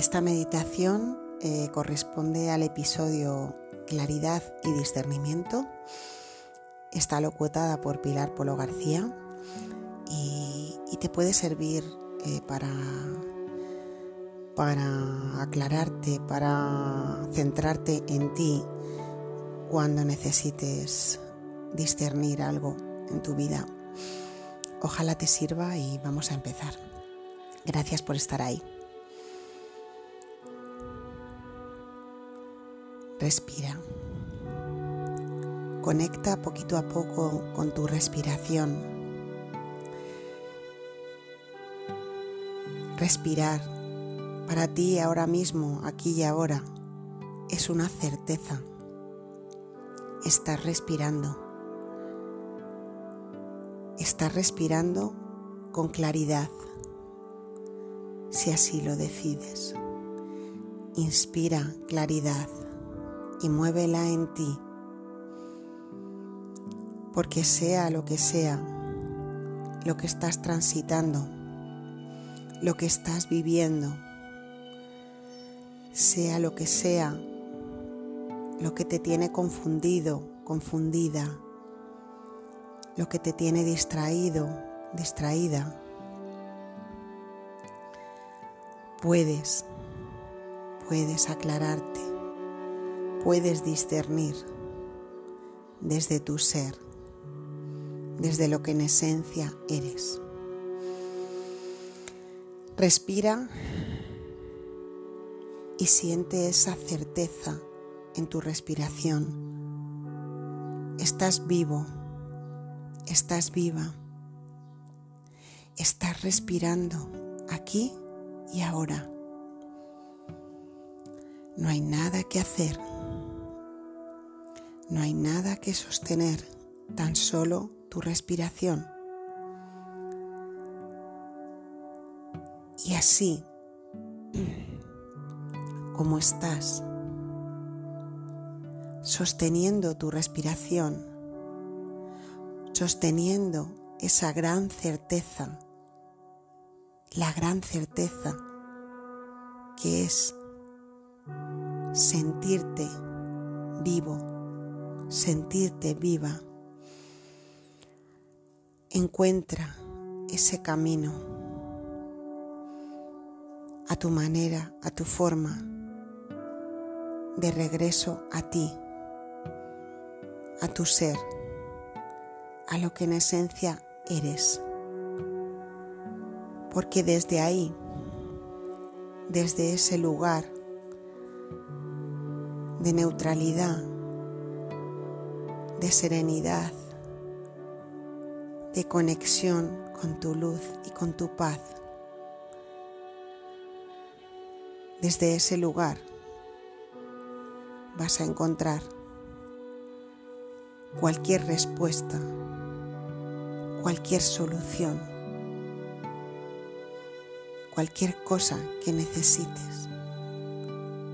Esta meditación eh, corresponde al episodio Claridad y Discernimiento. Está locutada por Pilar Polo García y, te puede servir eh, para, para aclararte, para centrarte en ti cuando necesites discernir algo en tu vida. Ojalá te sirva y vamos a empezar. Gracias por estar ahí. Respira. Conecta poquito a poco con tu respiración. Respirar para ti ahora mismo, aquí y ahora, es una certeza. Estás respirando. Estás respirando con claridad, si así lo decides. Inspira claridad y muévela en ti. Porque sea lo que sea, lo que estás transitando, lo que estás viviendo, sea lo que sea, lo que te tiene confundido, confundida, lo que te tiene distraído, distraída, puedes, puedes aclararte puedes discernir desde tu ser, desde lo que en esencia eres. Respira y siente esa certeza en tu respiración. Estás vivo, estás viva, estás respirando aquí y ahora. No hay nada que hacer no hay nada que sostener, tan solo tu respiración. Y así, como estás, sosteniendo tu respiración, sosteniendo esa gran certeza, la gran certeza que es sentirte vivo sentirte viva. Encuentra ese camino a tu manera, a tu forma, de regreso a ti, a tu ser, a lo que en esencia eres. Porque desde ahí, desde ese lugar de neutralidad, de serenidad, de conexión con tu luz y con tu paz. Desde ese lugar vas a encontrar cualquier respuesta, cualquier solución, cualquier cosa que necesites,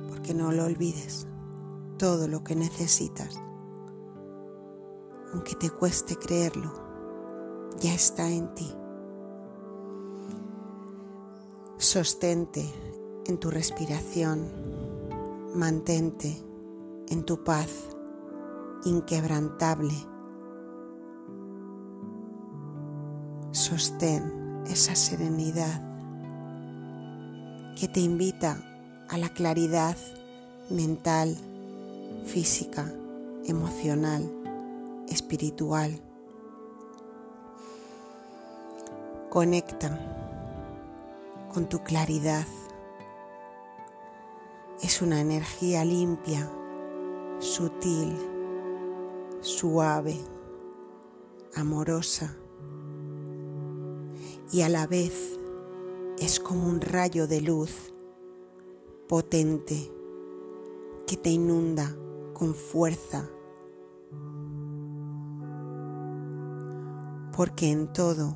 porque no lo olvides, todo lo que necesitas aunque te cueste creerlo, ya está en ti. Sostente en tu respiración, mantente en tu paz inquebrantable. Sostén esa serenidad que te invita a la claridad mental, física, emocional espiritual. Conecta con tu claridad. Es una energía limpia, sutil, suave, amorosa y a la vez es como un rayo de luz potente que te inunda con fuerza porque en todo,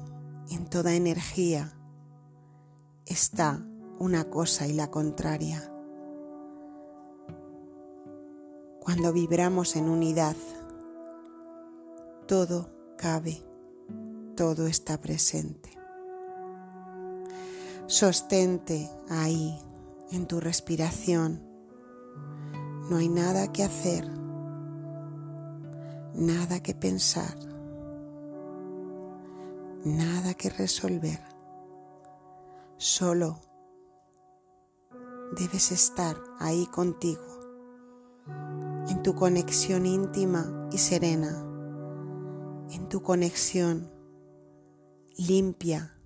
en toda energía, está una cosa y la contraria. Cuando vibramos en unidad, todo cabe, todo está presente. Sostente ahí, en tu respiración. No hay nada que hacer, nada que pensar, nada que resolver. Solo debes estar ahí contigo, en tu conexión íntima y serena, en tu conexión limpia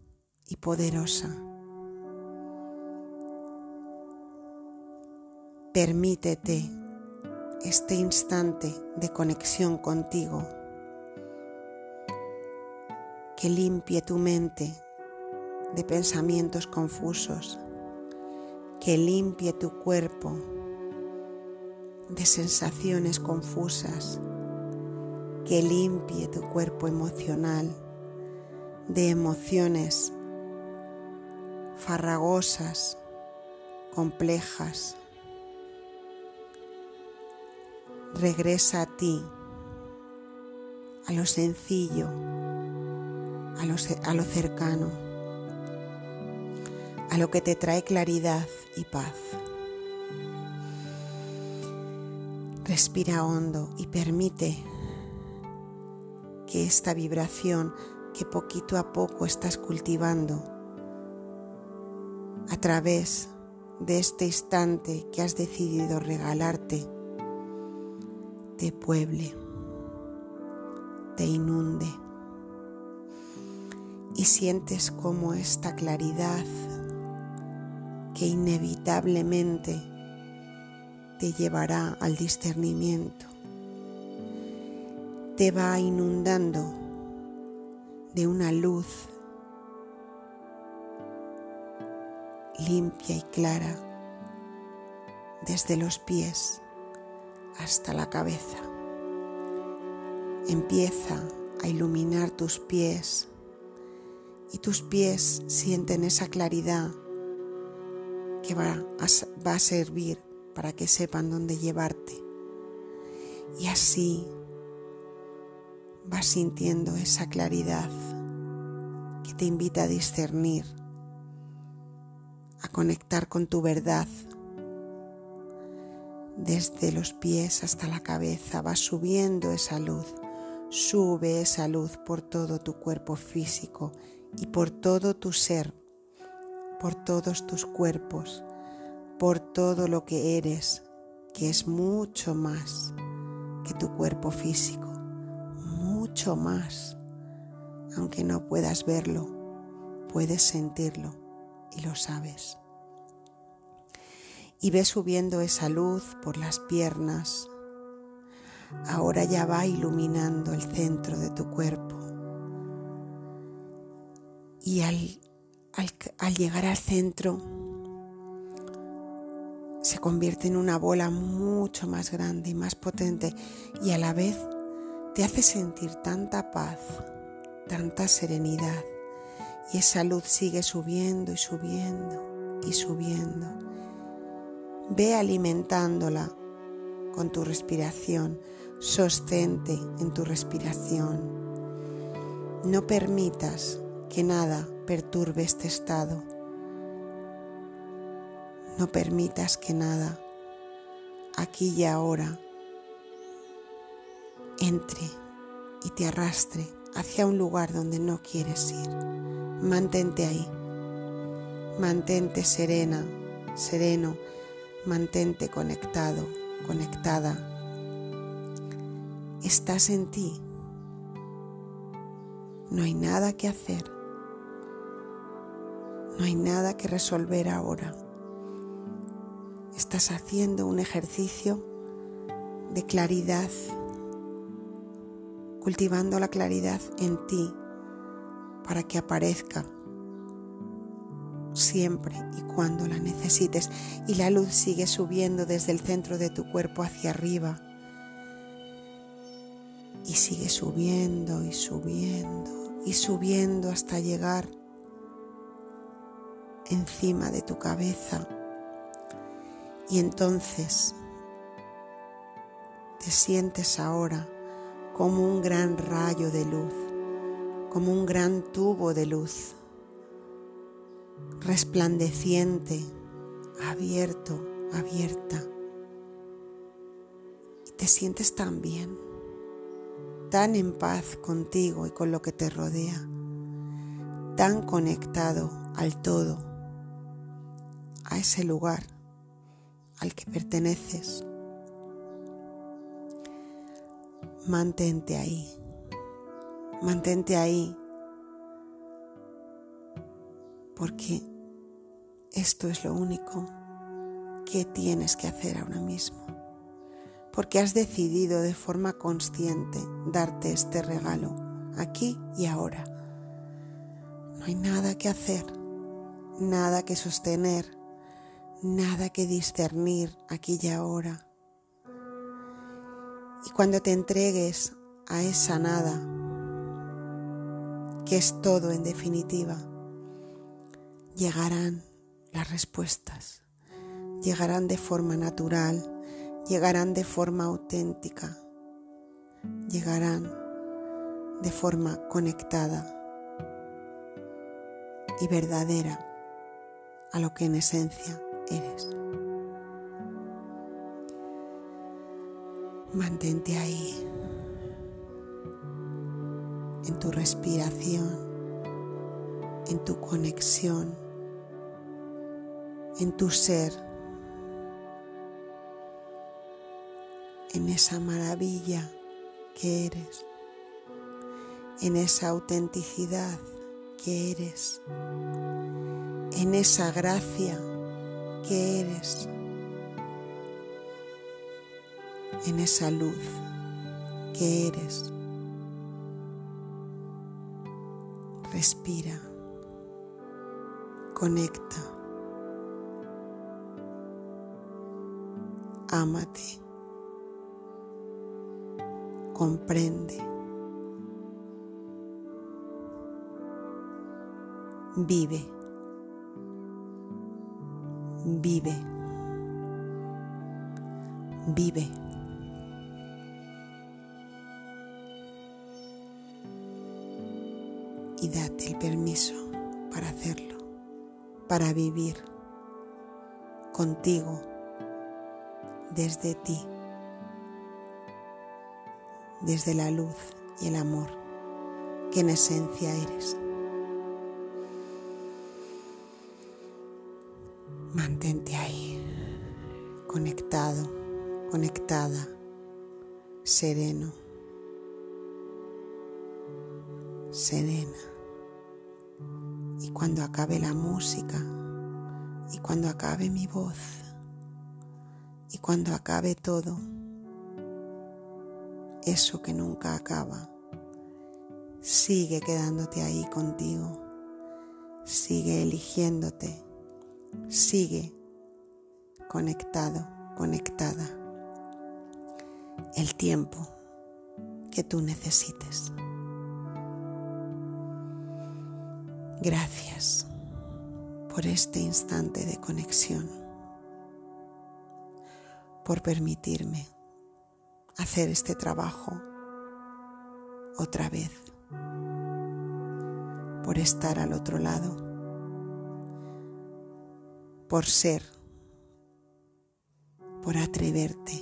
y poderosa. Permítete este instante de conexión contigo que limpie tu mente de pensamientos confusos, que limpie tu cuerpo de sensaciones confusas, que limpie tu cuerpo emocional de emociones farragosas, complejas. Regresa a ti, a lo sencillo, a lo, a lo cercano, a lo que te trae claridad y paz. Respira hondo y permite que esta vibración que poquito a poco estás cultivando a través de este instante que has decidido regalarte, te pueble, te inunde y sientes como esta claridad que inevitablemente te llevará al discernimiento, te va inundando de una luz limpia y clara desde los pies hasta la cabeza. Empieza a iluminar tus pies y tus pies sienten esa claridad que va a, servir para que sepan dónde llevarte. Y así vas sintiendo esa claridad que te invita a discernir, a conectar con tu verdad. Desde los pies hasta la cabeza va subiendo esa luz, sube esa luz por todo tu cuerpo físico y por todo tu ser, por todos tus cuerpos, por todo lo que eres, que es mucho más que tu cuerpo físico mucho más. Aunque no puedas verlo, puedes sentirlo y lo sabes. Y ves subiendo esa luz por las piernas. Ahora ya va iluminando el centro de tu cuerpo. Y al, llegar al centro, se convierte en una bola mucho más grande y más potente y a la vez te hace sentir tanta paz, tanta serenidad y esa luz sigue subiendo y subiendo y subiendo. Ve alimentándola con tu respiración, sostente en tu respiración. No permitas que nada perturbe este estado. No permitas que nada, aquí y ahora, entre y te arrastre hacia un lugar donde no quieres ir. Mantente ahí. Mantente serena, sereno. Mantente conectado, conectada. Estás en ti. No hay nada que hacer. No hay nada que resolver ahora. Estás haciendo un ejercicio de claridad cultivando la claridad en ti para que aparezca siempre y cuando la necesites y la luz sigue subiendo desde el centro de tu cuerpo hacia arriba y sigue subiendo y subiendo y subiendo hasta llegar encima de tu cabeza y entonces te sientes ahora como un gran rayo de luz, como un gran tubo de luz, resplandeciente, abierto, abierta. Y te sientes tan bien, tan en paz contigo y con lo que te rodea, tan conectado al todo, a ese lugar al que perteneces. Mantente ahí, mantente ahí, porque esto es lo único que tienes que hacer ahora mismo, porque has decidido de forma consciente darte este regalo aquí y ahora. No hay nada que hacer, nada que sostener, nada que discernir aquí y ahora. Y cuando te entregues a esa nada, que es todo en definitiva, llegarán las respuestas, llegarán de forma natural, llegarán de forma auténtica, llegarán de forma conectada y verdadera a lo que en esencia eres. Mantente ahí, en tu respiración, en tu conexión, en tu ser, en esa maravilla que eres, en esa autenticidad que eres, en esa gracia que eres, en esa luz que eres. Respira, conecta, ámate, comprende, vive vive, vive. Y date el permiso para hacerlo, para vivir contigo, desde ti, desde la luz y el amor que en esencia eres. Mantente ahí, conectado, conectada, sereno, serena. Y cuando acabe la música, y cuando acabe mi voz, y cuando acabe todo, eso que nunca acaba, sigue quedándote ahí contigo, sigue eligiéndote Sigue conectado, conectada. El tiempo que tú necesites. Gracias por este instante de conexión, por permitirme hacer este trabajo otra vez, por estar al otro lado por ser, por atreverte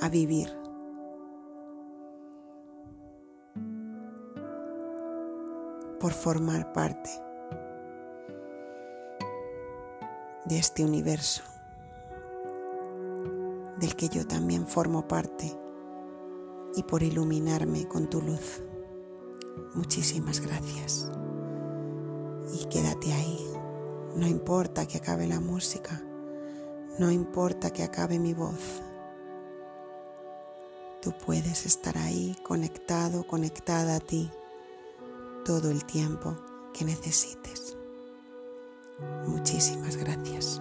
a vivir. por formar parte de este universo del que yo también formo parte y por iluminarme con tu luz. Muchísimas gracias. Y quédate ahí no importa que acabe la música, no importa que acabe mi voz. Tú puedes estar ahí conectado, conectada a ti todo el tiempo que necesites. Muchísimas gracias.